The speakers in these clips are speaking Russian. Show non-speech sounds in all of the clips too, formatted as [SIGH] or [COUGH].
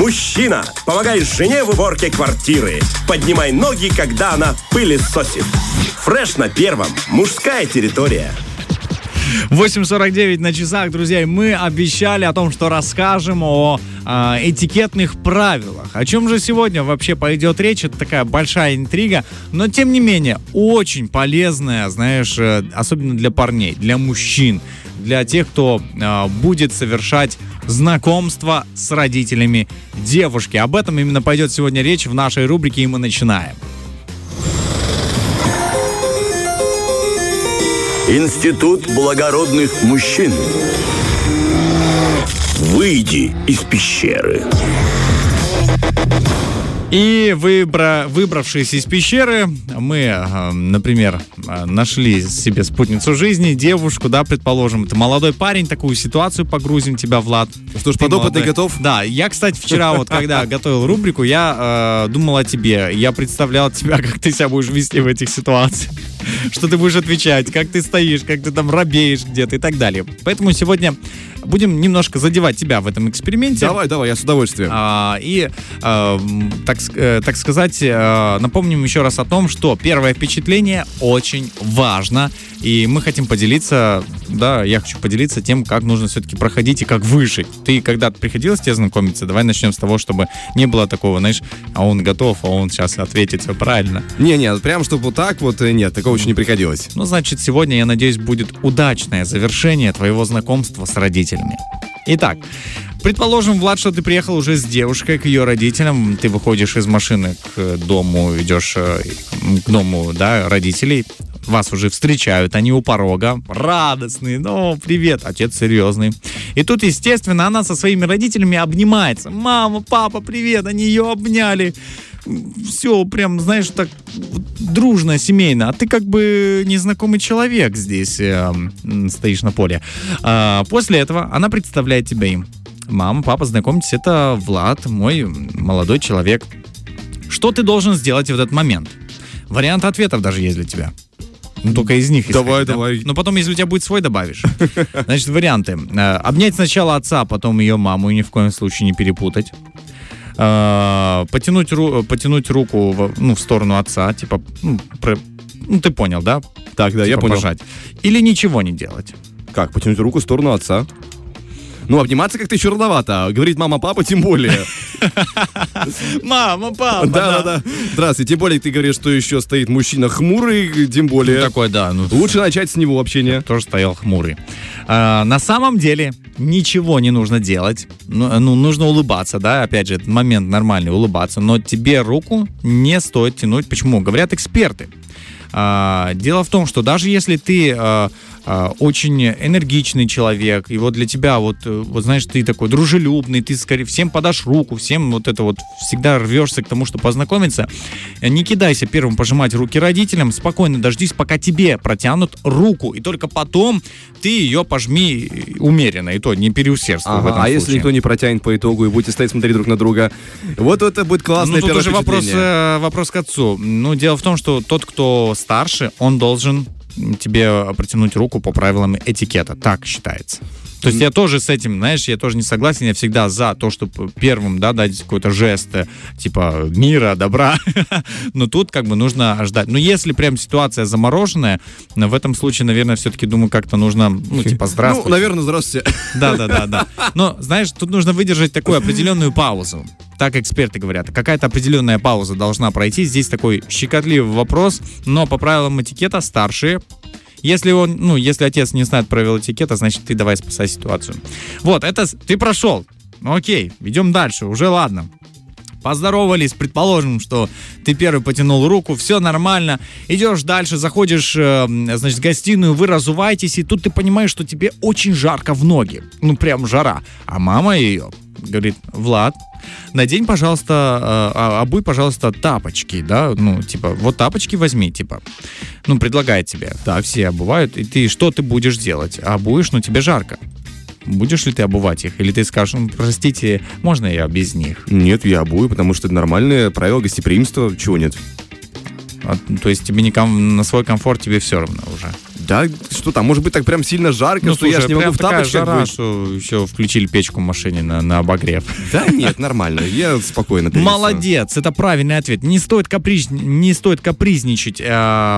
Мужчина, помогай жене в уборке квартиры. Поднимай ноги, когда она пылесосит. Фреш на первом. Мужская территория. 8.49 на часах, друзья. И мы обещали о том, что расскажем о э, этикетных правилах. О чем же сегодня вообще пойдет речь? Это такая большая интрига, но тем не менее очень полезная, знаешь, э, особенно для парней, для мужчин, для тех, кто э, будет совершать знакомство с родителями девушки. Об этом именно пойдет сегодня речь в нашей рубрике, и мы начинаем. Институт благородных мужчин. Выйди из пещеры. И выбра... выбравшись из пещеры, мы, э, например, э, нашли себе спутницу жизни, девушку, да, предположим, это молодой парень, такую ситуацию погрузим тебя, Влад. Что ж, Ты подопытный молодой. готов? Да, я, кстати, вчера вот, когда [LAUGHS] готовил рубрику, я э, думал о тебе. Я представлял тебя, как ты себя будешь вести в этих ситуациях. Что ты будешь отвечать, как ты стоишь, как ты там робеешь где-то и так далее. Поэтому сегодня будем немножко задевать тебя в этом эксперименте. Давай, давай, я с удовольствием. А, и, м, так, э, так сказать, э, напомним еще раз о том, что первое впечатление очень важно. И мы хотим поделиться, да, я хочу поделиться тем, как нужно все-таки проходить и как выжить. Ты когда-то приходилось тебе знакомиться? Давай начнем с того, чтобы не было такого, знаешь, а он готов, а он сейчас ответит все правильно. Не-не, прям чтобы вот так вот, э, нет, такого еще не приходилось. Ну, значит, сегодня, я надеюсь, будет удачное завершение твоего знакомства с родителями. Итак, предположим, Влад, что ты приехал уже с девушкой к ее родителям, ты выходишь из машины к дому, идешь э, к дому, да, родителей, вас уже встречают, они у порога, радостные, ну, привет, отец серьезный. И тут, естественно, она со своими родителями обнимается. Мама, папа, привет, они ее обняли. Все прям, знаешь, так дружно, семейно. А ты как бы незнакомый человек здесь э, стоишь на поле. А, после этого она представляет тебя им. Мама, папа, знакомьтесь, это Влад, мой молодой человек. Что ты должен сделать в этот момент? Варианты ответов даже есть для тебя. Ну, только из них Давай, исходить, да? давай. Но потом, если у тебя будет свой, добавишь. [LAUGHS] Значит, варианты. Э, Обнять сначала отца, потом ее маму, и ни в коем случае не перепутать. Э, Потянуть, ру- потянуть руку в, ну, в сторону отца, типа, ну, про- ну, ты понял, да? Так, да, я Типа понял. пожать. Или ничего не делать. Как, потянуть руку в сторону отца? Ну, обниматься как-то еще рановато. а Говорит мама, папа, тем более. [LAUGHS] Мама, папа, Да, да, да. Здравствуйте. Тем более ты говоришь, что еще стоит мужчина хмурый, тем более. Такой, да, ну, Лучше начать с него общение. тоже стоял хмурый. А, на самом деле ничего не нужно делать. Ну, ну, нужно улыбаться, да, опять же, этот момент нормальный, улыбаться. Но тебе руку не стоит тянуть. Почему? Говорят эксперты. А, дело в том, что даже если ты а, очень энергичный человек, и вот для тебя вот, э, вот знаешь, ты такой дружелюбный, ты скорее всем подашь руку, всем вот это вот всегда рвешься к тому, чтобы познакомиться, э, не кидайся первым пожимать руки родителям, спокойно дождись, пока тебе протянут руку, и только потом ты ее пожми э, умеренно, и то не переусердствуй в Ага, этом а если случае. никто не протянет по итогу и будете стоять смотреть друг на друга? Вот это будет классное Ну, тут первое уже вопрос, вопрос к отцу. Ну, дело в том, что тот, кто старше, он должен тебе протянуть руку по правилам этикета. Так считается. То есть я тоже с этим, знаешь, я тоже не согласен, я всегда за то, чтобы первым, да, дать какой-то жест, э, типа, мира, добра. [LAUGHS] Но тут как бы нужно ждать. Но если прям ситуация замороженная, ну, в этом случае, наверное, все-таки, думаю, как-то нужно, ну, типа, здравствуйте. Ну, наверное, здравствуйте. Да, да, да, да. Но, знаешь, тут нужно выдержать такую определенную паузу. Так эксперты говорят. Какая-то определенная пауза должна пройти. Здесь такой щекотливый вопрос, но по правилам этикета старшие если он, ну, если отец не знает правил этикета, значит, ты давай спасай ситуацию. Вот, это ты прошел. Ну, окей, идем дальше, уже ладно. Поздоровались, предположим, что ты первый потянул руку, все нормально. Идешь дальше, заходишь, э, значит, в гостиную, вы разуваетесь, и тут ты понимаешь, что тебе очень жарко в ноги. Ну, прям жара. А мама ее говорит, Влад, надень, пожалуйста, э, а- обуй, пожалуйста, тапочки, да, ну, типа, вот тапочки возьми, типа, ну, предлагает тебе. Да, все обувают, и ты, что ты будешь делать? Обуешь, но тебе жарко. Будешь ли ты обувать их? Или ты скажешь, ну, простите, можно я без них? Нет, я обую, потому что это нормальное правило гостеприимства. Чего нет? А, то есть тебе не ком- на свой комфорт тебе все равно уже. Да, что там, может быть, так прям сильно жарко, Ну, что я слушай, ж не могу в тапочках жара, быть. что еще включили печку в машине на, на обогрев. Да нет, нормально, я спокойно. Молодец, это правильный ответ. Не стоит, каприз... не стоит капризничать э,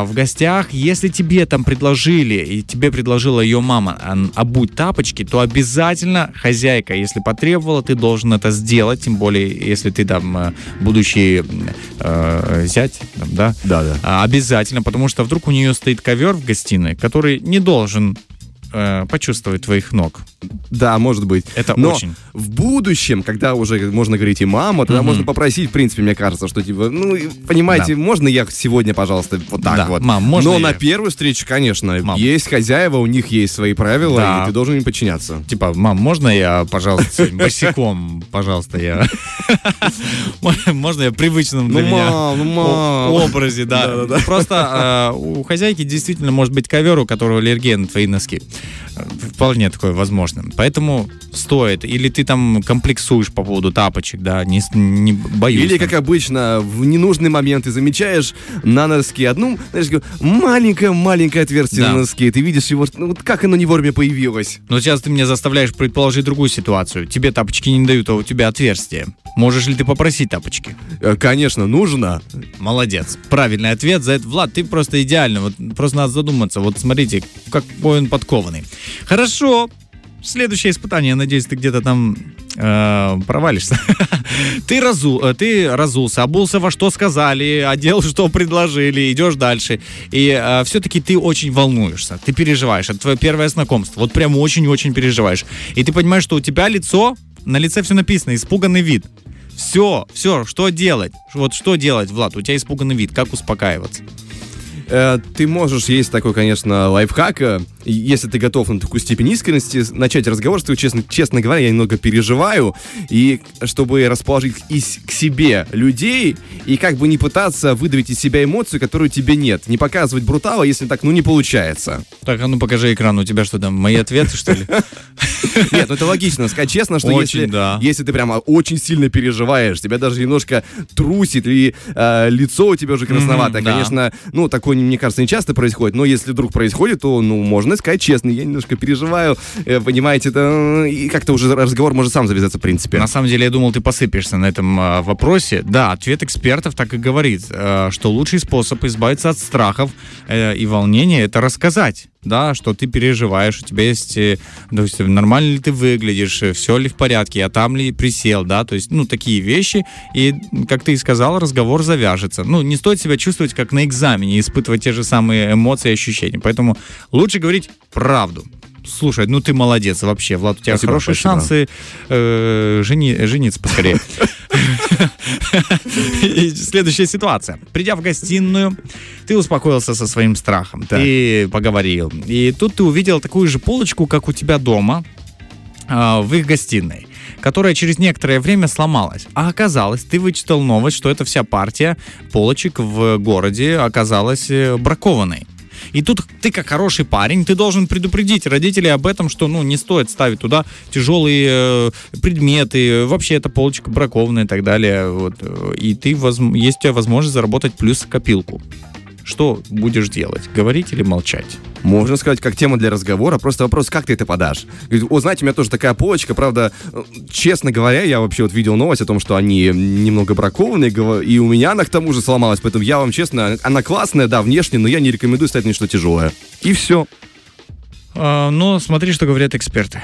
в гостях. Если тебе там предложили, и тебе предложила ее мама обуть тапочки, то обязательно хозяйка, если потребовала, ты должен это сделать. Тем более, если ты там э, будущий э, зять, там, да? Да, да. А, Обязательно, потому что вдруг у нее стоит ковер в гостиной, который не должен э, почувствовать твоих ног. Да, может быть. Это Но очень. в будущем, когда уже можно говорить и мама, тогда Мгм. можно попросить, в принципе, мне кажется, что типа, ну, понимаете, можно я сегодня, пожалуйста, вот так Да, вот. мам, можно Но я? на первую встречу, конечно, Мам. есть хозяева, у них есть свои правила, Да. и ты должен им подчиняться. Типа, мам, можно я, пожалуйста, босиком, пожалуйста, я... [LAUGHS] Можно я в привычном для Ну, меня ну, образе, да. Просто э, у хозяйки действительно может быть ковер, у которого аллергия на твои носки. Вполне такое возможно. Поэтому стоит. Или ты там комплексуешь по поводу тапочек, да, не, не боюсь. Или, там. как обычно, в ненужный момент ты замечаешь на носке одну, знаешь, маленькое-маленькое отверстие Да. на носке, ты видишь его, ну, вот как оно не вовремя появилось. Но сейчас ты меня заставляешь предположить другую ситуацию. Тебе тапочки не дают, а у тебя отверстие. Можешь ли ты попросить тапочки? Э, Конечно, нужно. Молодец. Правильный ответ за это. Влад, ты просто идеально. Вот просто надо задуматься. Вот смотрите, какой он подкованный. Хорошо. Следующее испытание. Я надеюсь, ты где-то там э, провалишься. [LAUGHS] ты, разу, э, ты разулся, обулся во что сказали, одел, что предложили, идешь дальше. И все-таки ты очень волнуешься, ты переживаешь. Это твое первое знакомство. Вот прям очень-очень переживаешь. И ты понимаешь, что у тебя лицо, на лице все написано, испуганный вид. Все, все, что делать? Вот что делать, Влад? У тебя испуганный вид, как успокаиваться? Э, Ты можешь, есть такой, конечно, лайфхак, э, если ты готов на такую степень искренности, начать разговор тобой, честно, честно говоря, я немного переживаю, и чтобы расположить и с- к себе людей, и как бы не пытаться выдавить из себя эмоцию, которую тебе нет. Не показывать брутала, если так, ну, не получается. Так, а ну покажи экран, у тебя что там, мои ответы, что ли? [LAUGHS] Нет, ну это логично. Сказать честно, что если, ты прямо очень сильно переживаешь, тебя даже немножко трусит, и э, лицо у тебя уже красноватое, конечно, ну, такое, мне кажется, не часто происходит, но если вдруг происходит, то, ну, можно сказать честно, я немножко переживаю, э, понимаете, это, э, и как-то уже разговор может сам завязаться, в принципе. На самом деле, я думал, ты посыпешься на этом а, вопросе. Да, ответ экспертов так и говорит, э, что лучший способ избавиться от страхов и волнения это рассказать. Да, что ты переживаешь, у тебя есть, э, то есть нормально ли ты выглядишь, все ли в порядке, а там ли присел, да, то есть, ну, такие вещи, и, как ты и сказал, разговор завяжется. Ну, не стоит себя чувствовать как на экзамене, испытывать те же самые эмоции и ощущения, поэтому лучше говорить правду. Слушай, ну ты молодец вообще, Влад, у тебя Спасибо, хорошие спасибо. шансы э, жени- жениться поскорее. И Следующая ситуация. Придя в гостиную, ты успокоился со своим страхом, ты поговорил. И тут ты увидел такую же полочку, как у тебя дома, а, в их гостиной которая через некоторое время сломалась. А оказалось, ты вычитал новость, что эта вся партия полочек в городе оказалась э, бракованной. И тут ты, как хороший парень, ты должен предупредить родителей об этом, что ну не стоит ставить туда тяжелые э, предметы, вообще эта полочка бракованная и так далее. Вот. И ты возм- есть у тебя возможность заработать плюс копилку. Что будешь делать? Говорить или молчать? Можно сказать, как тема для разговора, просто вопрос, как ты это подашь. Говорит, о, знаете, у меня тоже такая полочка, правда, честно говоря, я вообще вот видел новость о том, что они немного бракованные, и у меня она к тому же сломалась, поэтому я вам честно, она классная, да, внешне, но я не рекомендую ставить нечто тяжелое. И все. А, но смотри, что говорят эксперты.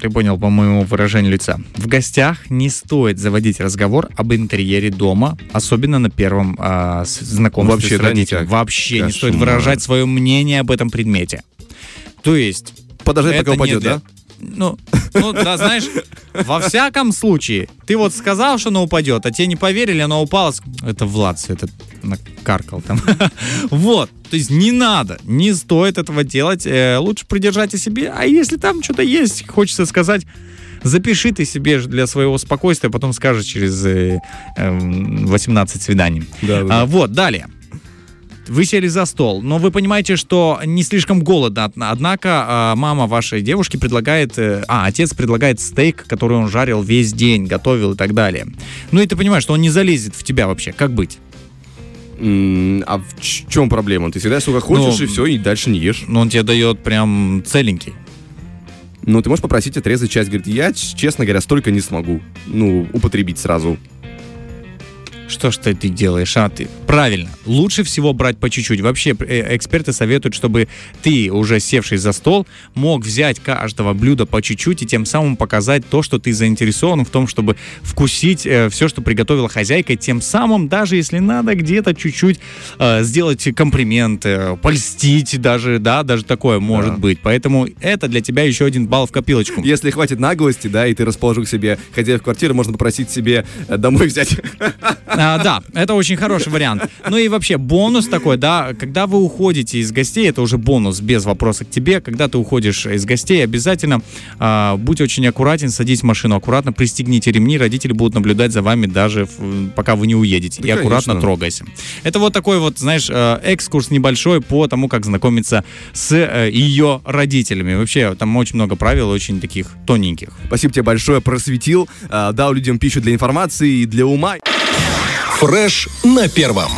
Ты понял по моему выражению лица. В гостях не стоит заводить разговор об интерьере дома, особенно на первом с- знакомстве Вообще, с да, родителем. никак? Вообще не стоит Кошмар. выражать свое мнение об этом предмете. То есть... Подождать, пока упадет, для- да? Ну, ну, да, знаешь, во всяком случае, ты вот сказал, что оно упадет, а тебе не поверили, оно упало. Это Влад все это накаркал там. [LAUGHS] Вот, то есть не надо, не стоит этого делать. Э, Лучше придержать о себе. А если там что-то есть, хочется сказать, запиши ты себе для своего спокойствия, потом скажешь через э, эм, 18 свиданий. Да, да. А, вот, далее. Вы сели за стол, но вы понимаете, что не слишком голодно. Од- Однако а, мама вашей девушки предлагает, э, а, отец предлагает стейк, который он жарил весь день, готовил и так далее. Ну и ты понимаешь, что он не залезет в тебя вообще. Как быть? А в чем проблема? Ты всегда сколько хочешь, Ну, и все, и дальше не ешь. Но он тебе дает прям целенький. Ну, ты можешь попросить отрезать часть. Говорит, я, честно говоря, столько не смогу. Ну, употребить сразу. Что ж ты, делаешь, а ты? Правильно. Лучше всего брать по чуть-чуть. Вообще, э, эксперты советуют, чтобы ты, уже севший за стол, мог взять каждого блюда по чуть-чуть и тем самым показать то, что ты заинтересован в том, чтобы вкусить все, что приготовила хозяйка, тем самым, даже если надо где-то чуть-чуть э, сделать комплимент, э, польстить даже, да, даже такое может Да. быть. Поэтому это для тебя еще один балл в копилочку. Если хватит наглости, да, и ты расположил к себе хозяев квартиры, можно попросить себе э, домой взять. [LAUGHS] А, да, это очень хороший вариант. Ну и вообще бонус такой, да, когда вы уходите из гостей, это уже бонус без вопроса к тебе. Когда ты уходишь из гостей, обязательно а, будь очень аккуратен, садись в машину аккуратно, пристегните ремни, родители будут наблюдать за вами даже в- пока вы не уедете. Да, и аккуратно конечно. трогайся. Это вот такой вот, знаешь, э, экскурс небольшой по тому, как знакомиться с э, ее родителями. Вообще, там очень много правил, очень таких тоненьких. Спасибо тебе большое, просветил, э, дал людям пищу для информации и для ума. Фреш на первом.